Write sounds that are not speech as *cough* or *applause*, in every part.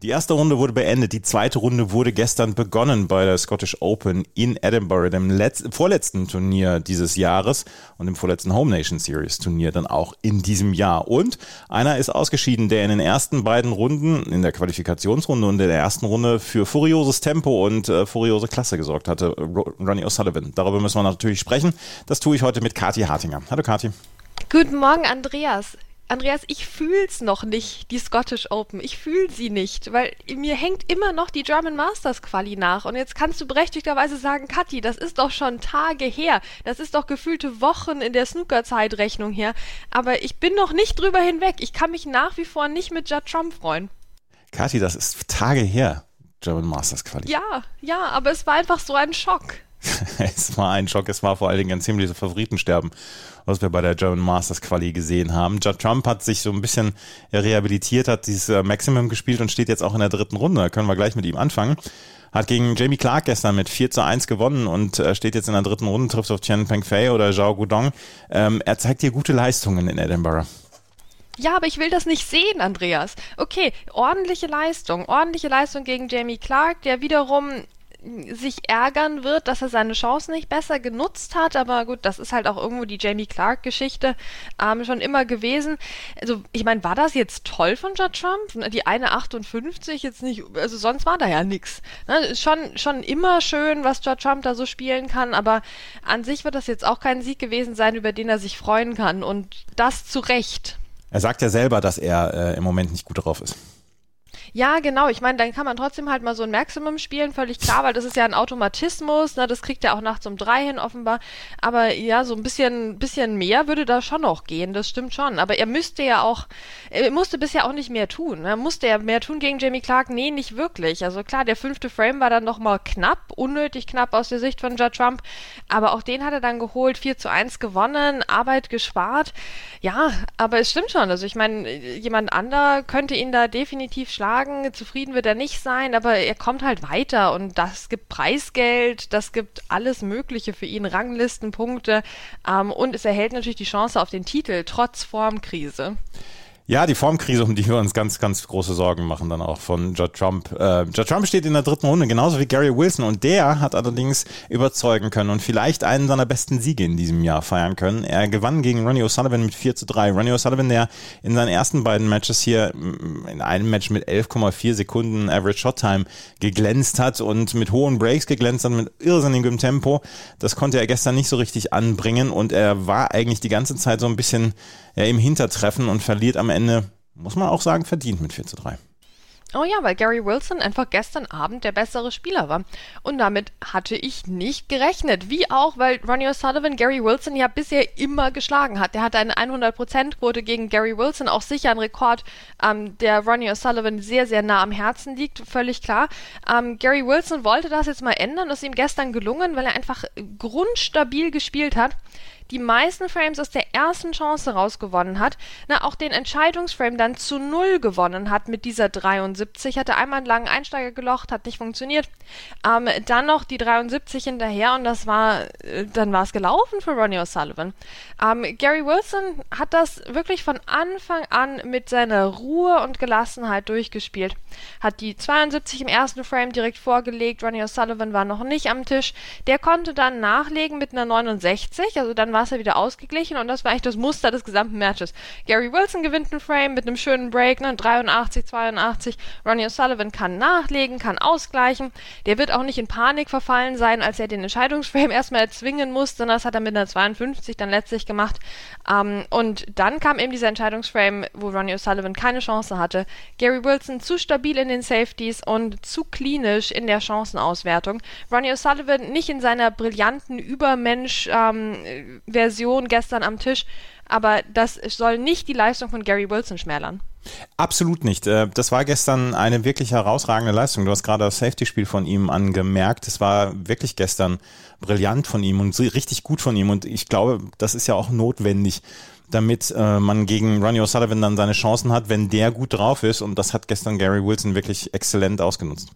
Die erste Runde wurde beendet, die zweite Runde wurde gestern begonnen bei der Scottish Open in Edinburgh, dem letzten, vorletzten Turnier dieses Jahres und dem vorletzten Home Nation Series Turnier dann auch in diesem Jahr. Und einer ist ausgeschieden, der in den ersten beiden Runden, in der Qualifikationsrunde und in der ersten Runde für furioses Tempo und äh, furiose Klasse gesorgt hatte, Ronnie O'Sullivan. Darüber müssen wir natürlich sprechen. Das tue ich heute mit Kathi Hartinger. Hallo Kathi. Guten Morgen, Andreas. Andreas, ich fühl's noch nicht, die Scottish Open. Ich fühl sie nicht, weil mir hängt immer noch die German Masters Quali nach. Und jetzt kannst du berechtigterweise sagen, Kathi, das ist doch schon Tage her. Das ist doch gefühlte Wochen in der Snooker-Zeitrechnung her. Aber ich bin noch nicht drüber hinweg. Ich kann mich nach wie vor nicht mit Judd Trump freuen. Kathi, das ist Tage her, German Masters Quali. Ja, ja, aber es war einfach so ein Schock. *laughs* es war ein Schock, es war vor allen Dingen ein ziemliches Favoritensterben, was wir bei der German Masters Quali gesehen haben. Judd Trump hat sich so ein bisschen rehabilitiert, hat dieses äh, Maximum gespielt und steht jetzt auch in der dritten Runde. Da können wir gleich mit ihm anfangen. Hat gegen Jamie Clark gestern mit 4 zu 1 gewonnen und äh, steht jetzt in der dritten Runde, trifft auf Chen Pengfei oder Zhao Gudong. Ähm, er zeigt hier gute Leistungen in Edinburgh. Ja, aber ich will das nicht sehen, Andreas. Okay, ordentliche Leistung. Ordentliche Leistung gegen Jamie Clark, der wiederum sich ärgern wird, dass er seine Chance nicht besser genutzt hat. Aber gut, das ist halt auch irgendwo die Jamie Clark-Geschichte ähm, schon immer gewesen. Also, ich meine, war das jetzt toll von Judd Trump? Die eine 58 jetzt nicht, also sonst war da ja nichts. Ne? Schon, schon immer schön, was Judd Trump da so spielen kann, aber an sich wird das jetzt auch kein Sieg gewesen sein, über den er sich freuen kann. Und das zu Recht. Er sagt ja selber, dass er äh, im Moment nicht gut drauf ist. Ja, genau. Ich meine, dann kann man trotzdem halt mal so ein Maximum spielen, völlig klar, weil das ist ja ein Automatismus. Ne? Das kriegt er auch nachts um drei hin offenbar. Aber ja, so ein bisschen, bisschen mehr würde da schon noch gehen. Das stimmt schon. Aber er müsste ja auch, er musste bisher auch nicht mehr tun. Er musste ja mehr tun gegen Jamie Clark? Nee, nicht wirklich. Also klar, der fünfte Frame war dann nochmal knapp, unnötig knapp aus der Sicht von Judd Trump. Aber auch den hat er dann geholt, 4 zu 1 gewonnen, Arbeit gespart. Ja, aber es stimmt schon. Also ich meine, jemand anderer könnte ihn da definitiv schlagen sagen, zufrieden wird er nicht sein, aber er kommt halt weiter und das gibt Preisgeld, das gibt alles Mögliche für ihn, Ranglistenpunkte ähm, und es erhält natürlich die Chance auf den Titel trotz Formkrise. Ja, die Formkrise, um die wir uns ganz, ganz große Sorgen machen, dann auch von Judd Trump. Äh, Judd Trump steht in der dritten Runde, genauso wie Gary Wilson. Und der hat allerdings überzeugen können und vielleicht einen seiner besten Siege in diesem Jahr feiern können. Er gewann gegen Ronnie O'Sullivan mit 4 zu 3. Ronnie O'Sullivan, der in seinen ersten beiden Matches hier mm, in einem Match mit 11,4 Sekunden Average Shot Time geglänzt hat und mit hohen Breaks geglänzt hat, mit irrsinnigem Tempo. Das konnte er gestern nicht so richtig anbringen und er war eigentlich die ganze Zeit so ein bisschen ja, im Hintertreffen und verliert am Ende, muss man auch sagen, verdient mit 4 zu 3. Oh ja, weil Gary Wilson einfach gestern Abend der bessere Spieler war. Und damit hatte ich nicht gerechnet. Wie auch, weil Ronnie O'Sullivan Gary Wilson ja bisher immer geschlagen hat. Der hatte eine 100%-Quote gegen Gary Wilson, auch sicher ein Rekord, ähm, der Ronnie O'Sullivan sehr, sehr nah am Herzen liegt, völlig klar. Ähm, Gary Wilson wollte das jetzt mal ändern. Das ist ihm gestern gelungen, weil er einfach grundstabil gespielt hat die meisten Frames aus der ersten Chance rausgewonnen hat, na, auch den Entscheidungsframe dann zu null gewonnen hat mit dieser 73, hatte einmal einen langen Einsteiger gelocht, hat nicht funktioniert, ähm, dann noch die 73 hinterher und das war, äh, dann war es gelaufen für Ronnie O'Sullivan. Ähm, Gary Wilson hat das wirklich von Anfang an mit seiner Ruhe und Gelassenheit durchgespielt, hat die 72 im ersten Frame direkt vorgelegt, Ronnie O'Sullivan war noch nicht am Tisch, der konnte dann nachlegen mit einer 69, also dann war ja wieder ausgeglichen und das war eigentlich das Muster des gesamten Matches. Gary Wilson gewinnt einen Frame mit einem schönen Break, ne, 83, 82. Ronnie O'Sullivan kann nachlegen, kann ausgleichen. Der wird auch nicht in Panik verfallen sein, als er den Entscheidungsframe *laughs* erstmal erzwingen musste. Das hat er mit einer 52 dann letztlich gemacht. Ähm, und dann kam eben dieser Entscheidungsframe, wo Ronnie O'Sullivan keine Chance hatte. Gary Wilson zu stabil in den Safeties und zu klinisch in der Chancenauswertung. Ronnie O'Sullivan nicht in seiner brillanten Übermensch ähm, Version gestern am Tisch, aber das soll nicht die Leistung von Gary Wilson schmälern. Absolut nicht. Äh, das war gestern eine wirklich herausragende Leistung. Du hast gerade das Safety-Spiel von ihm angemerkt. Es war wirklich gestern brillant von ihm und richtig gut von ihm. Und ich glaube, das ist ja auch notwendig, damit äh, man gegen Ronnie O'Sullivan dann seine Chancen hat, wenn der gut drauf ist. Und das hat gestern Gary Wilson wirklich exzellent ausgenutzt.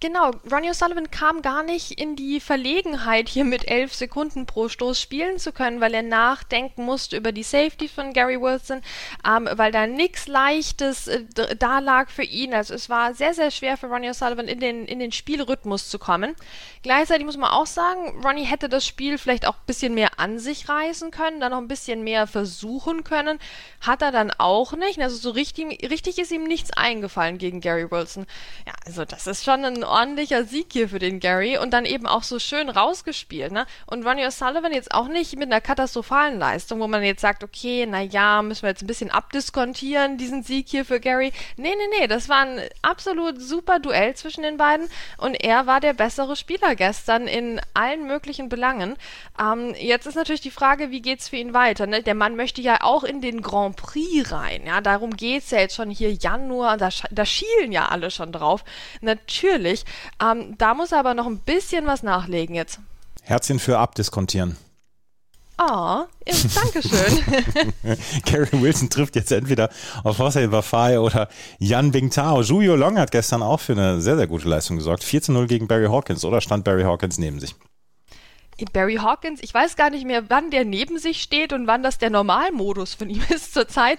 Genau, Ronnie O'Sullivan kam gar nicht in die Verlegenheit, hier mit elf Sekunden pro Stoß spielen zu können, weil er nachdenken musste über die Safety von Gary Wilson, ähm, weil da nichts Leichtes äh, da lag für ihn. Also es war sehr, sehr schwer für Ronnie O'Sullivan in den, in den Spielrhythmus zu kommen. Gleichzeitig muss man auch sagen, Ronnie hätte das Spiel vielleicht auch ein bisschen mehr an sich reißen können, dann noch ein bisschen mehr versuchen können. Hat er dann auch nicht. Also so richtig, richtig ist ihm nichts eingefallen gegen Gary Wilson. Ja, also das ist schon ein ordentlicher Sieg hier für den Gary und dann eben auch so schön rausgespielt. Ne? Und Ronnie O'Sullivan jetzt auch nicht mit einer katastrophalen Leistung, wo man jetzt sagt, okay, na ja, müssen wir jetzt ein bisschen abdiskontieren, diesen Sieg hier für Gary. Nee, nee, nee, das war ein absolut super Duell zwischen den beiden und er war der bessere Spieler gestern in allen möglichen Belangen. Ähm, jetzt ist natürlich die Frage, wie geht's für ihn weiter? Ne? Der Mann möchte ja auch in den Grand Prix rein. Ja, darum geht's ja jetzt schon hier Januar, da, da schielen ja alle schon drauf. Natürlich natürlich. Ähm, da muss er aber noch ein bisschen was nachlegen jetzt. Herzchen für abdiskontieren. Ah, oh, danke schön. *laughs* Gary Wilson trifft jetzt entweder auf Jose Bafai oder Jan Bingtao. Julio Long hat gestern auch für eine sehr, sehr gute Leistung gesorgt. 4 zu 0 gegen Barry Hawkins oder stand Barry Hawkins neben sich? Barry Hawkins, ich weiß gar nicht mehr, wann der neben sich steht und wann das der Normalmodus von ihm *laughs* ist zurzeit.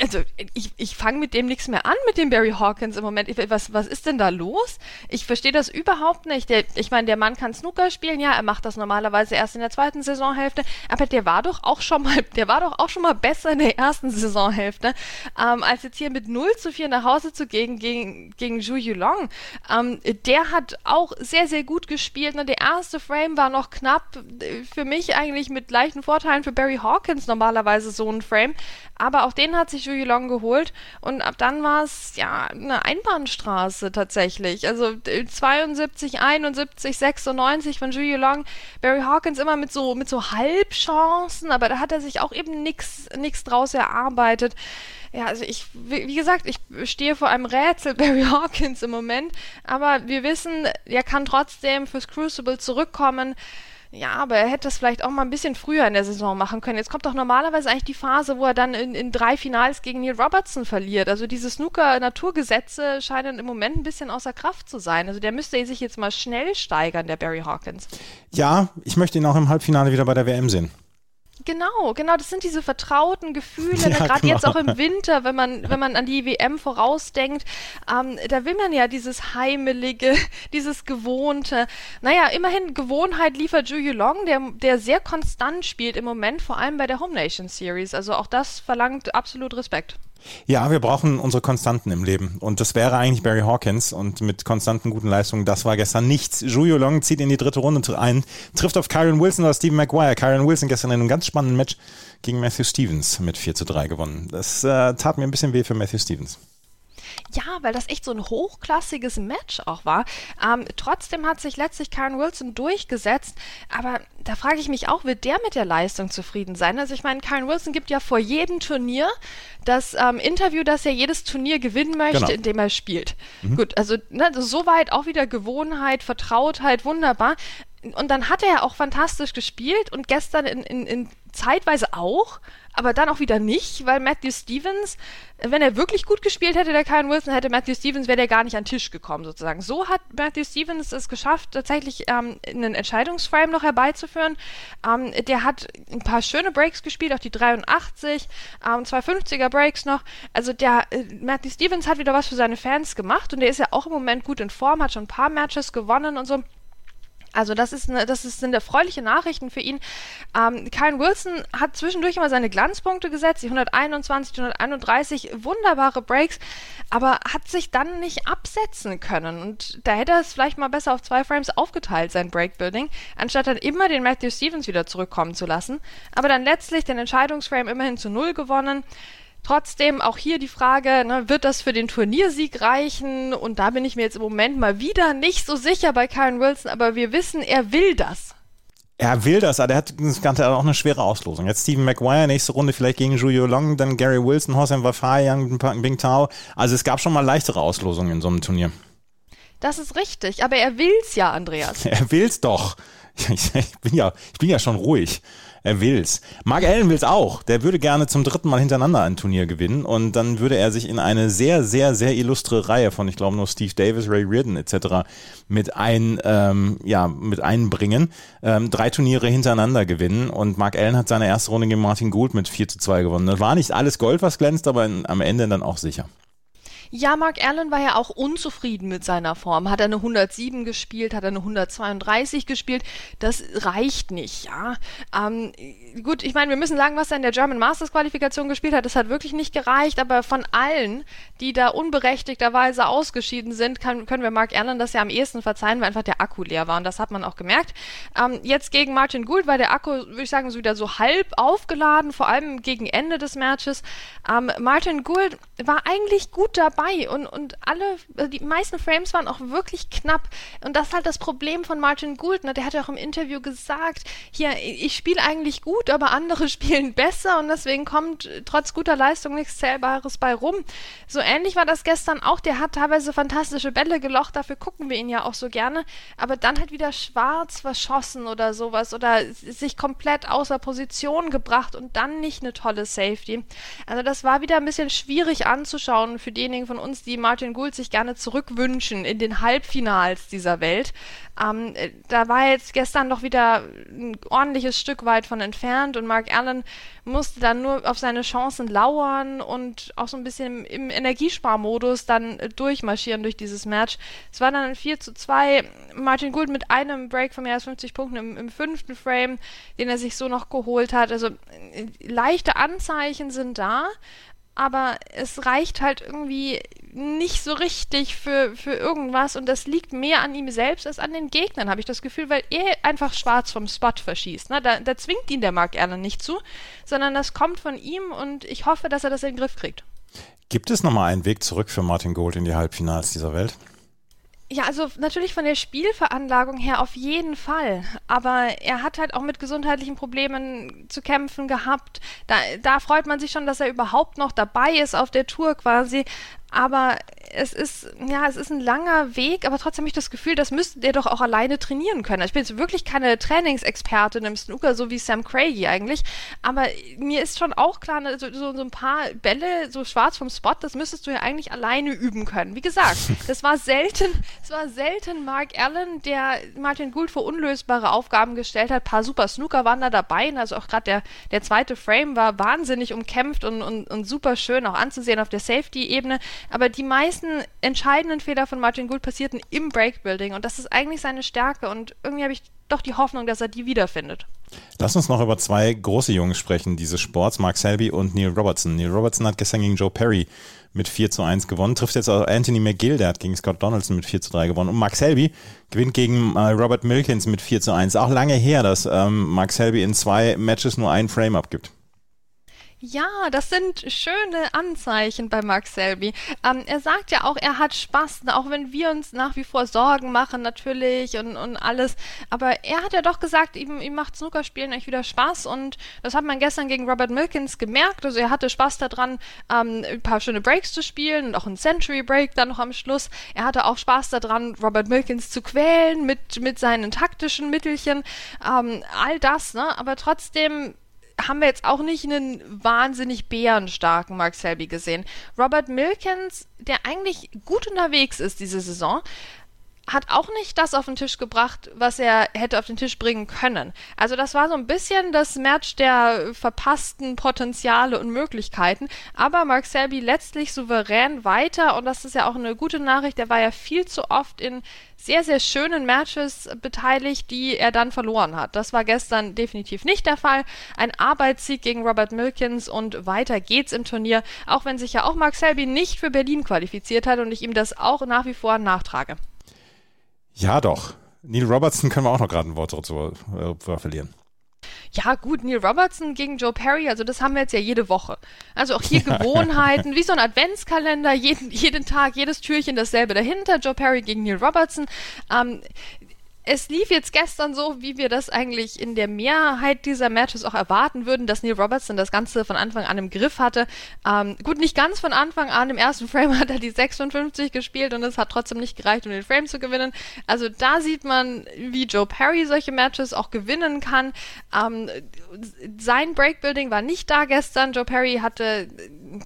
Also ich, ich fange mit dem nichts mehr an, mit dem Barry Hawkins im Moment. Was, was ist denn da los? Ich verstehe das überhaupt nicht. Der, ich meine, der Mann kann Snooker spielen, ja, er macht das normalerweise erst in der zweiten Saisonhälfte, aber der war doch auch schon mal, der war doch auch schon mal besser in der ersten Saisonhälfte, ähm, als jetzt hier mit 0 zu 4 nach Hause zu gehen gegen, gegen Zhu Yulong. Ähm, der hat auch sehr, sehr gut gespielt. Ne? Der erste Frame war noch noch knapp. Für mich eigentlich mit leichten Vorteilen für Barry Hawkins normalerweise so ein Frame. Aber auch den hat sich Julie Long geholt. Und ab dann war es ja eine Einbahnstraße tatsächlich. Also 72, 71, 96 von Julie Long. Barry Hawkins immer mit so, mit so Halbchancen, aber da hat er sich auch eben nichts draus erarbeitet. Ja, also ich, wie gesagt, ich stehe vor einem Rätsel *laughs* Barry Hawkins im Moment, aber wir wissen, er kann trotzdem fürs Crucible zurückkommen. Ja, aber er hätte das vielleicht auch mal ein bisschen früher in der Saison machen können. Jetzt kommt doch normalerweise eigentlich die Phase, wo er dann in, in drei Finals gegen Neil Robertson verliert. Also diese Snooker-Naturgesetze scheinen im Moment ein bisschen außer Kraft zu sein. Also der müsste sich jetzt mal schnell steigern, der Barry Hawkins. Ja, ich möchte ihn auch im Halbfinale wieder bei der WM sehen. Genau, genau, das sind diese vertrauten Gefühle, ja, gerade genau. jetzt auch im Winter, wenn man, wenn man an die WM vorausdenkt, ähm, da will man ja dieses Heimelige, *laughs* dieses Gewohnte. Naja, immerhin, Gewohnheit liefert Zhu Long, der, der sehr konstant spielt im Moment, vor allem bei der Home Nation Series. Also auch das verlangt absolut Respekt. Ja, wir brauchen unsere Konstanten im Leben. Und das wäre eigentlich Barry Hawkins. Und mit konstanten guten Leistungen, das war gestern nichts. Julio Long zieht in die dritte Runde ein, trifft auf Kyron Wilson oder Stephen Maguire. Kyron Wilson gestern in einem ganz spannenden Match gegen Matthew Stevens mit 4 zu 3 gewonnen. Das äh, tat mir ein bisschen weh für Matthew Stevens. Ja, weil das echt so ein hochklassiges Match auch war. Ähm, trotzdem hat sich letztlich Karen Wilson durchgesetzt. Aber da frage ich mich auch, wird der mit der Leistung zufrieden sein? Also ich meine, Karen Wilson gibt ja vor jedem Turnier das ähm, Interview, dass er jedes Turnier gewinnen möchte, genau. indem er spielt. Mhm. Gut, also ne, soweit auch wieder Gewohnheit, Vertrautheit, wunderbar. Und dann hat er ja auch fantastisch gespielt und gestern in, in, in zeitweise auch, aber dann auch wieder nicht, weil Matthew Stevens, wenn er wirklich gut gespielt hätte, der Kyle Wilson, hätte Matthew Stevens, wäre der gar nicht an den Tisch gekommen sozusagen. So hat Matthew Stevens es geschafft, tatsächlich ähm, einen Entscheidungsframe noch herbeizuführen. Ähm, der hat ein paar schöne Breaks gespielt, auch die 83, ähm, zwei 50er Breaks noch. Also der äh, Matthew Stevens hat wieder was für seine Fans gemacht und der ist ja auch im Moment gut in Form, hat schon ein paar Matches gewonnen und so. Also das ist eine, das ist, sind erfreuliche Nachrichten für ihn. Ähm, Kyle Wilson hat zwischendurch immer seine Glanzpunkte gesetzt, die 121, 131, wunderbare Breaks, aber hat sich dann nicht absetzen können. Und da hätte er es vielleicht mal besser auf zwei Frames aufgeteilt, sein Breakbuilding, anstatt dann immer den Matthew Stevens wieder zurückkommen zu lassen. Aber dann letztlich den Entscheidungsframe immerhin zu null gewonnen. Trotzdem auch hier die Frage, ne, wird das für den Turniersieg reichen? Und da bin ich mir jetzt im Moment mal wieder nicht so sicher bei Karen Wilson, aber wir wissen, er will das. Er will das, aber er hat das Ganze auch eine schwere Auslosung. Jetzt Stephen Maguire, nächste Runde vielleicht gegen Julio Long, dann Gary Wilson, Hossein Wafai, Yang Bing Tao. Also es gab schon mal leichtere Auslosungen in so einem Turnier. Das ist richtig, aber er will's ja, Andreas. *laughs* Er will's doch. *laughs* Ich, bin ja, ich bin ja schon ruhig. Er will's. Mark Allen will's auch. Der würde gerne zum dritten Mal hintereinander ein Turnier gewinnen und dann würde er sich in eine sehr, sehr, sehr illustre Reihe von, ich glaube nur Steve Davis, Ray Reardon etc. mit ein, ähm, ja, mit einbringen. Ähm, drei Turniere hintereinander gewinnen und Mark Allen hat seine erste Runde gegen Martin Gould mit 4 zu 2 gewonnen. Das war nicht alles Gold, was glänzt, aber am Ende dann auch sicher. Ja, Mark Allen war ja auch unzufrieden mit seiner Form. Hat er eine 107 gespielt, hat er eine 132 gespielt. Das reicht nicht, ja. Ähm, gut, ich meine, wir müssen sagen, was er in der German Masters Qualifikation gespielt hat. Das hat wirklich nicht gereicht, aber von allen, die da unberechtigterweise ausgeschieden sind, kann, können wir Mark Allen das ja am ehesten verzeihen, weil einfach der Akku leer war. Und das hat man auch gemerkt. Ähm, jetzt gegen Martin Gould war der Akku, würde ich sagen, so wieder so halb aufgeladen, vor allem gegen Ende des Matches. Ähm, Martin Gould war eigentlich gut dabei dabei und, und alle, also die meisten Frames waren auch wirklich knapp. Und das ist halt das Problem von Martin Gould. Ne? Der hat ja auch im Interview gesagt, hier, ich spiele eigentlich gut, aber andere *laughs* spielen besser und deswegen kommt trotz guter Leistung nichts Zählbares bei rum. So ähnlich war das gestern auch. Der hat teilweise fantastische Bälle gelocht, dafür gucken wir ihn ja auch so gerne. Aber dann halt wieder schwarz verschossen oder sowas oder sich komplett außer Position gebracht und dann nicht eine tolle Safety. Also das war wieder ein bisschen schwierig anzuschauen für diejenigen von uns, die Martin Gould sich gerne zurückwünschen in den Halbfinals dieser Welt. Ähm, da war jetzt gestern doch wieder ein ordentliches Stück weit von entfernt und Mark Allen musste dann nur auf seine Chancen lauern und auch so ein bisschen im, Energiesparmodus dann durchmarschieren durch dieses Match. Es war dann ein 4 zu 2. Martin Gould mit einem Break von mehr als 50 Punkten im, im fünften Frame, den er sich so noch geholt hat. Also äh, leichte Anzeichen sind da aber es reicht halt irgendwie nicht so richtig für, für irgendwas und das liegt mehr an ihm selbst als an den Gegnern, habe ich das Gefühl, weil er einfach schwarz vom Spot verschießt. Ne? Da, da zwingt ihn der Mark Allen nicht zu, sondern das kommt von ihm und ich hoffe, dass er das in den Griff kriegt. Gibt es nochmal einen Weg zurück für Martin Gold in die Halbfinals dieser Welt? Ja, also natürlich von der Spielveranlagung her auf jeden Fall. Aber er hat halt auch mit gesundheitlichen Problemen zu kämpfen gehabt. Da, da freut man sich schon, dass er überhaupt noch dabei ist auf der Tour quasi. Aber es ist, ja, es ist ein langer Weg, aber trotzdem habe ich das Gefühl, das müsste der doch auch alleine trainieren können. Ich bin jetzt wirklich keine Trainingsexpertin im Snooker, so wie Sam Craigie eigentlich, aber mir ist schon auch klar, ne, so, so, so ein paar Bälle so schwarz vom Spot, das müsstest du ja eigentlich alleine üben können. Wie gesagt, *laughs* das war selten, es war selten Mark Allen, der Martin Gould vor unlösbare Aufgaben gestellt hat. Ein paar super Snooker waren da dabei, also auch gerade der, der zweite Frame war wahnsinnig umkämpft und, und, und super schön auch anzusehen auf der Safety-Ebene, aber die meisten entscheidenden Fehler von Martin Gould passierten im Breakbuilding und das ist eigentlich seine Stärke und irgendwie habe ich doch die Hoffnung, dass er die wiederfindet. Lass uns noch über zwei große Jungs sprechen dieses Sports, Mark Selby und Neil Robertson. Neil Robertson hat gestern gegen Joe Perry mit 4 zu 1 gewonnen, trifft jetzt auch Anthony McGill, der hat gegen Scott Donaldson mit 4 zu 3 gewonnen. Und Mark Selby gewinnt gegen äh, Robert Milkins mit 4 zu 1. Auch lange her, dass ähm, Mark Selby in zwei Matches nur ein Frame abgibt. Ja, das sind schöne Anzeichen bei Mark Selby. Ähm, er sagt ja auch, er hat Spaß, auch wenn wir uns nach wie vor Sorgen machen natürlich und, und alles. Aber er hat ja doch gesagt, ihm, ihm macht Snookerspielen echt wieder Spaß und das hat man gestern gegen Robert Milkins gemerkt. Also er hatte Spaß daran, ähm, ein paar schöne Breaks zu spielen und auch ein Century Break dann noch am Schluss. Er hatte auch Spaß daran, Robert Milkins zu quälen mit, mit seinen taktischen Mittelchen. Ähm, all das, ne? Aber trotzdem haben wir jetzt auch nicht einen wahnsinnig bärenstarken Mark Selby gesehen. Robert Milkins, der eigentlich gut unterwegs ist diese Saison, hat auch nicht das auf den Tisch gebracht, was er hätte auf den Tisch bringen können. Also das war so ein bisschen das Match der verpassten Potenziale und Möglichkeiten. Aber Mark Selby letztlich souverän weiter und das ist ja auch eine gute Nachricht. Er war ja viel zu oft in sehr, sehr schönen Matches beteiligt, die er dann verloren hat. Das war gestern definitiv nicht der Fall. Ein Arbeitssieg gegen Robert Milkins und weiter geht's im Turnier, auch wenn sich ja auch Mark Selby nicht für Berlin qualifiziert hat und ich ihm das auch nach wie vor nachtrage. Ja, doch. Neil Robertson können wir auch noch gerade ein Wort dazu äh, verlieren. Ja, gut, Neil Robertson gegen Joe Perry, also das haben wir jetzt ja jede Woche. Also auch hier *laughs* Gewohnheiten, wie so ein Adventskalender, jeden, jeden Tag, jedes Türchen dasselbe dahinter. Joe Perry gegen Neil Robertson. Ähm, es lief jetzt gestern so, wie wir das eigentlich in der Mehrheit dieser Matches auch erwarten würden, dass Neil Robertson das Ganze von Anfang an im Griff hatte. Ähm, gut, nicht ganz von Anfang an. Im ersten *laughs* Frame hat er die 56 gespielt und es hat trotzdem nicht gereicht, um den Frame zu gewinnen. Also da sieht man, wie Joe Perry solche Matches auch gewinnen kann. Ähm, sein Breakbuilding war nicht da gestern. Joe Perry hatte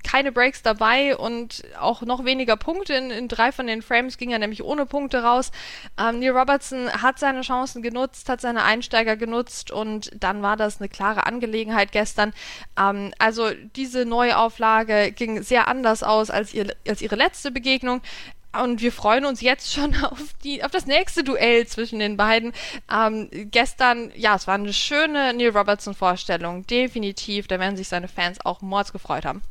keine Breaks dabei und auch noch weniger Punkte. In, in drei von den Frames ging er nämlich ohne Punkte raus. Ähm, Neil Robertson hat seine Chancen genutzt, hat seine Einsteiger genutzt und dann war das eine klare Angelegenheit gestern. Ähm, also diese Neuauflage ging sehr anders aus als, ihr, als ihre letzte Begegnung. Und wir freuen uns jetzt schon *laughs* auf, die, auf das nächste Duell zwischen den beiden. Ähm, gestern, ja, es war eine schöne Neil Robertson-Vorstellung. Definitiv. Da werden sich seine Fans auch mords gefreut haben.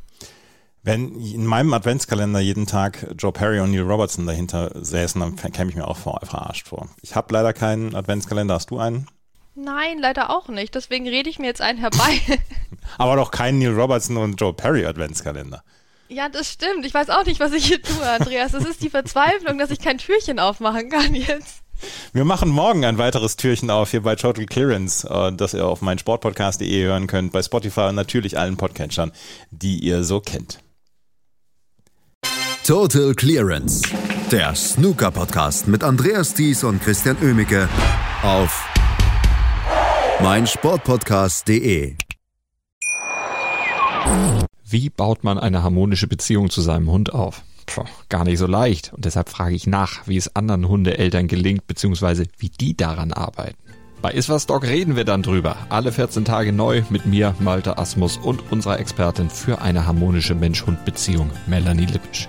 Wenn in meinem Adventskalender jeden Tag Joe Perry und Neil Robertson dahinter säßen, dann käme ich mir auch vor, verarscht vor. Ich habe leider keinen Adventskalender. Hast du einen? Nein, leider auch nicht. Deswegen rede ich mir jetzt einen herbei. *laughs* Aber doch keinen Neil Robertson und Joe Perry Adventskalender. Ja, das stimmt. Ich weiß auch nicht, was ich hier tue, Andreas. Es ist die Verzweiflung, dass ich kein Türchen aufmachen kann jetzt. Wir machen morgen ein weiteres Türchen auf hier bei Total Clearance, äh, das ihr auf meinsportpodcast.de hören könnt, bei Spotify und natürlich allen Podcatchern, die ihr so kennt. Total Clearance, der Snooker-Podcast mit Andreas Thies und Christian Oemicke auf meinsportpodcast.de. Wie baut man eine harmonische Beziehung zu seinem Hund auf? Puh, gar nicht so leicht. Und deshalb frage ich nach, wie es anderen Hundeeltern gelingt, beziehungsweise wie die daran arbeiten. Bei Iswas Dog reden wir dann drüber. Alle 14 Tage neu mit mir, Malte Asmus und unserer Expertin für eine harmonische Mensch-Hund-Beziehung, Melanie Lippisch.